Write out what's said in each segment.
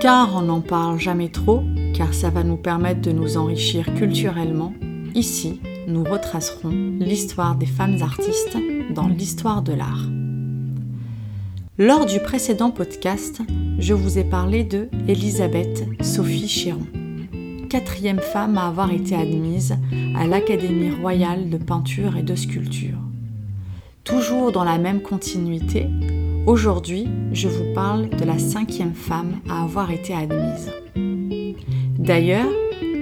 Car on n'en parle jamais trop, car ça va nous permettre de nous enrichir culturellement, ici, nous retracerons l'histoire des femmes artistes dans l'histoire de l'art. Lors du précédent podcast, je vous ai parlé de Elisabeth Sophie Chéron, quatrième femme à avoir été admise à l'Académie royale de peinture et de sculpture. Toujours dans la même continuité, aujourd'hui, je vous parle de la cinquième femme à avoir été admise. D'ailleurs,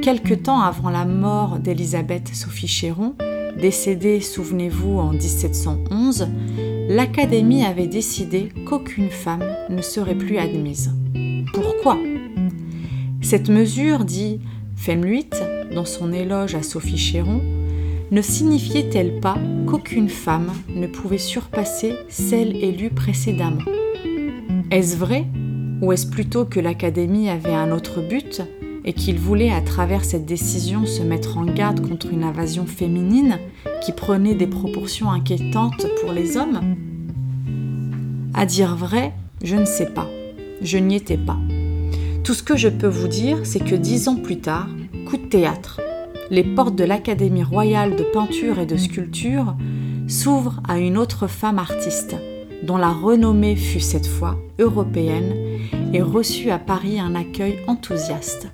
quelque temps avant la mort d'Élisabeth Sophie Chéron, décédée, souvenez-vous, en 1711, l'Académie avait décidé qu'aucune femme ne serait plus admise. Pourquoi? Cette mesure, dit Femluit dans son éloge à Sophie Chéron, ne signifiait-elle pas qu'aucune femme ne pouvait surpasser celle élue précédemment? Est-ce vrai Ou est-ce plutôt que l'Académie avait un autre but et qu'il voulait à travers cette décision se mettre en garde contre une invasion féminine qui prenait des proportions inquiétantes pour les hommes? À dire vrai, je ne sais pas. Je n'y étais pas. Tout ce que je peux vous dire, c'est que dix ans plus tard, coup de théâtre, les portes de l'Académie royale de peinture et de sculpture s'ouvrent à une autre femme artiste, dont la renommée fut cette fois européenne et reçut à Paris un accueil enthousiaste.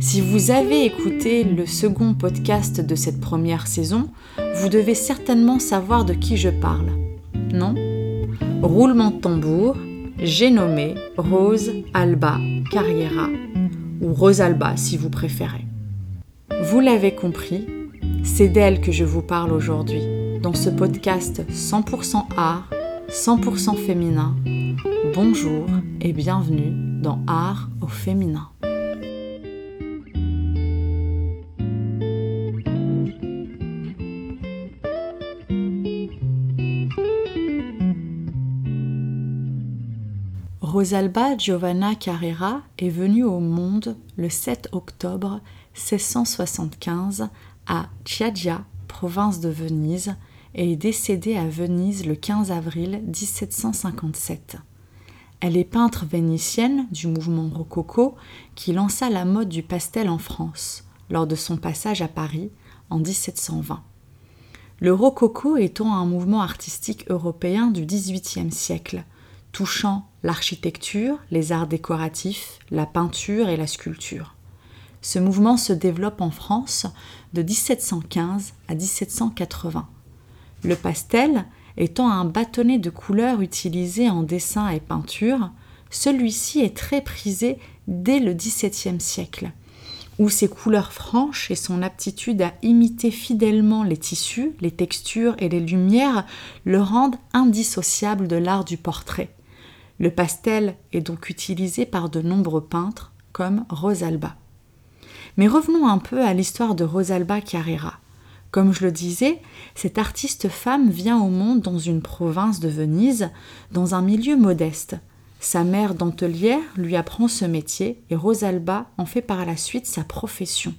Si vous avez écouté le second podcast de cette première saison, vous devez certainement savoir de qui je parle. Non? Roulement de tambour, j'ai nommé Rose Alba Carriera, ou Rosalba si vous préférez. Vous l'avez compris, c'est d'elle que je vous parle aujourd'hui, dans ce podcast 100% art, 100% féminin. Bonjour et bienvenue dans Art au féminin. Rosalba Giovanna Carrera est venue au monde le 7 octobre 1675 à Chioggia, province de Venise, et est décédée à Venise le 15 avril 1757. Elle est peintre vénitienne du mouvement rococo qui lança la mode du pastel en France lors de son passage à Paris en 1720. Le rococo étant un mouvement artistique européen du XVIIIe siècle, touchant l'architecture, les arts décoratifs, la peinture et la sculpture. Ce mouvement se développe en France de 1715 à 1780. Le pastel étant un bâtonnet de couleurs utilisé en dessin et peinture, celui-ci est très prisé dès le XVIIe siècle, où ses couleurs franches et son aptitude à imiter fidèlement les tissus, les textures et les lumières le rendent indissociable de l'art du portrait. Le pastel est donc utilisé par de nombreux peintres comme Rosalba. Mais revenons un peu à l'histoire de Rosalba Carrera. Comme je le disais, cette artiste femme vient au monde dans une province de Venise, dans un milieu modeste. Sa mère dentelière lui apprend ce métier et Rosalba en fait par la suite sa profession.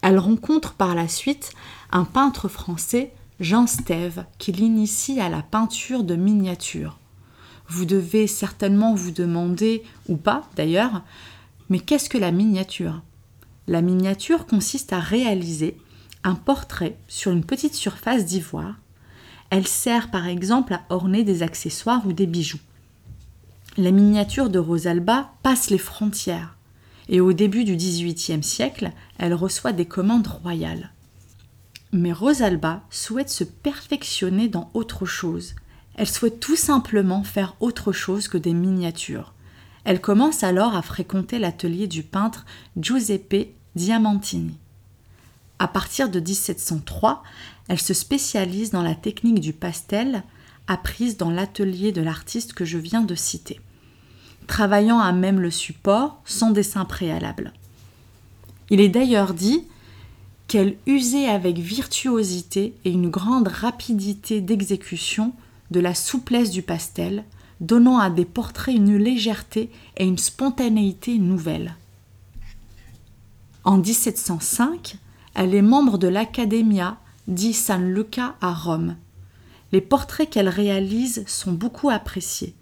Elle rencontre par la suite un peintre français, Jean Stève, qui l'initie à la peinture de miniatures vous devez certainement vous demander, ou pas d'ailleurs, mais qu'est-ce que la miniature? La miniature consiste à réaliser un portrait sur une petite surface d'ivoire. Elle sert par exemple à orner des accessoires ou des bijoux. La miniature de Rosalba passe les frontières et au début du XVIIIe siècle, elle reçoit des commandes royales. Mais Rosalba souhaite se perfectionner dans autre chose elle souhaite tout simplement faire autre chose que des miniatures. Elle commence alors à fréquenter l'atelier du peintre Giuseppe Diamantini. À partir de 1703, elle se spécialise dans la technique du pastel apprise dans l'atelier de l'artiste que je viens de citer, travaillant à même le support sans dessin préalable. Il est d'ailleurs dit qu'elle usait avec virtuosité et une grande rapidité d'exécution de la souplesse du pastel, donnant à des portraits une légèreté et une spontanéité nouvelles. En 1705, elle est membre de l'Accademia di San Luca à Rome. Les portraits qu'elle réalise sont beaucoup appréciés.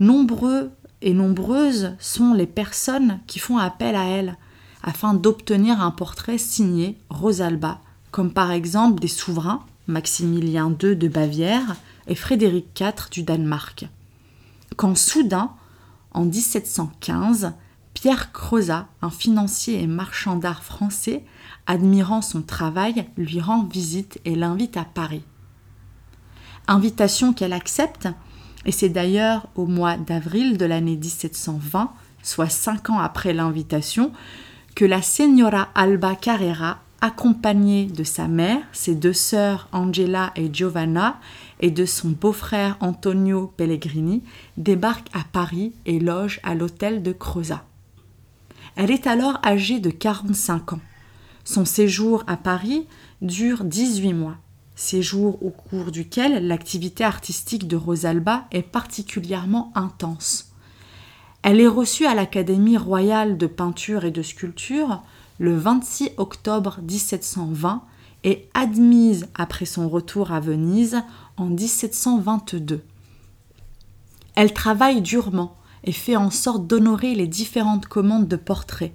Nombreux et nombreuses sont les personnes qui font appel à elle afin d'obtenir un portrait signé Rosalba, comme par exemple des souverains, Maximilien II de Bavière Frédéric IV du Danemark. Quand soudain, en 1715, Pierre Crozat, un financier et marchand d'art français, admirant son travail, lui rend visite et l'invite à Paris. Invitation qu'elle accepte, et c'est d'ailleurs au mois d'avril de l'année 1720, soit cinq ans après l'invitation, que la Signora Alba Carrera, accompagnée de sa mère, ses deux sœurs Angela et Giovanna, et de son beau-frère Antonio Pellegrini, débarque à Paris et loge à l'hôtel de Crozat. Elle est alors âgée de 45 ans. Son séjour à Paris dure 18 mois, séjour au cours duquel l'activité artistique de Rosalba est particulièrement intense. Elle est reçue à l'Académie royale de peinture et de sculpture le 26 octobre 1720 et admise après son retour à Venise en 1722. Elle travaille durement et fait en sorte d'honorer les différentes commandes de portraits,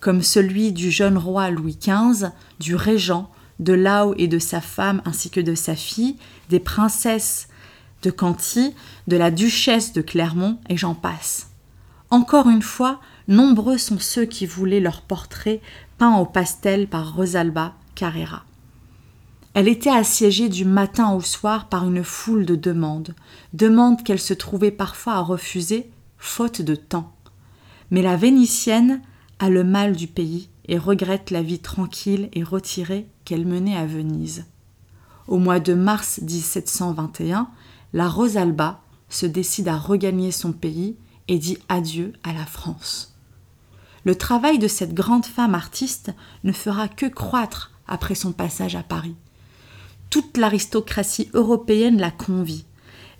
comme celui du jeune roi Louis XV, du régent, de Lao et de sa femme ainsi que de sa fille, des princesses de Canty, de la duchesse de Clermont, et j'en passe. Encore une fois, nombreux sont ceux qui voulaient leur portrait peint au pastel par Rosalba Carrera. Elle était assiégée du matin au soir par une foule de demandes, demandes qu'elle se trouvait parfois à refuser, faute de temps. Mais la Vénitienne a le mal du pays et regrette la vie tranquille et retirée qu'elle menait à Venise. Au mois de mars 1721, la Rosalba se décide à regagner son pays et dit adieu à la France. Le travail de cette grande femme artiste ne fera que croître après son passage à Paris. Toute l'aristocratie européenne la convie.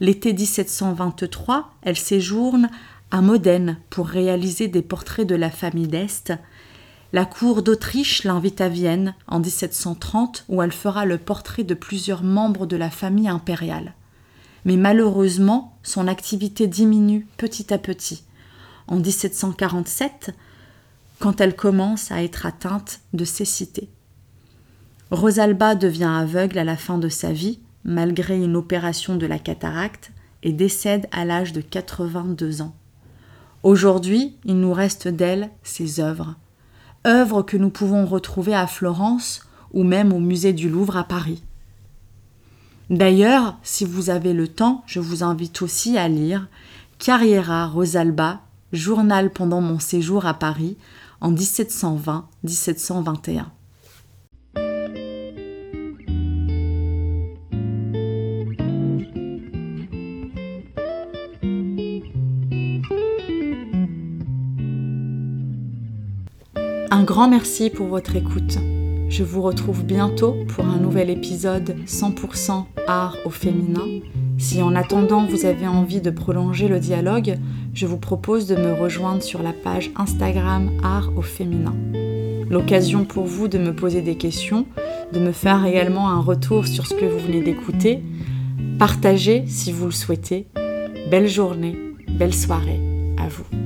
L'été 1723, elle séjourne à Modène pour réaliser des portraits de la famille d'Est. La cour d'Autriche l'invite à Vienne en 1730 où elle fera le portrait de plusieurs membres de la famille impériale mais malheureusement, son activité diminue petit à petit. En 1747, quand elle commence à être atteinte de cécité. Rosalba devient aveugle à la fin de sa vie, malgré une opération de la cataracte, et décède à l'âge de 82 ans. Aujourd'hui, il nous reste d'elle ses œuvres, œuvres que nous pouvons retrouver à Florence ou même au musée du Louvre à Paris. D'ailleurs, si vous avez le temps, je vous invite aussi à lire Carriera Rosalba, journal pendant mon séjour à Paris en 1720-1721. Grand merci pour votre écoute. Je vous retrouve bientôt pour un nouvel épisode 100% art au féminin. Si en attendant vous avez envie de prolonger le dialogue, je vous propose de me rejoindre sur la page Instagram art au féminin. L'occasion pour vous de me poser des questions, de me faire également un retour sur ce que vous venez d'écouter. Partagez si vous le souhaitez. Belle journée, belle soirée à vous.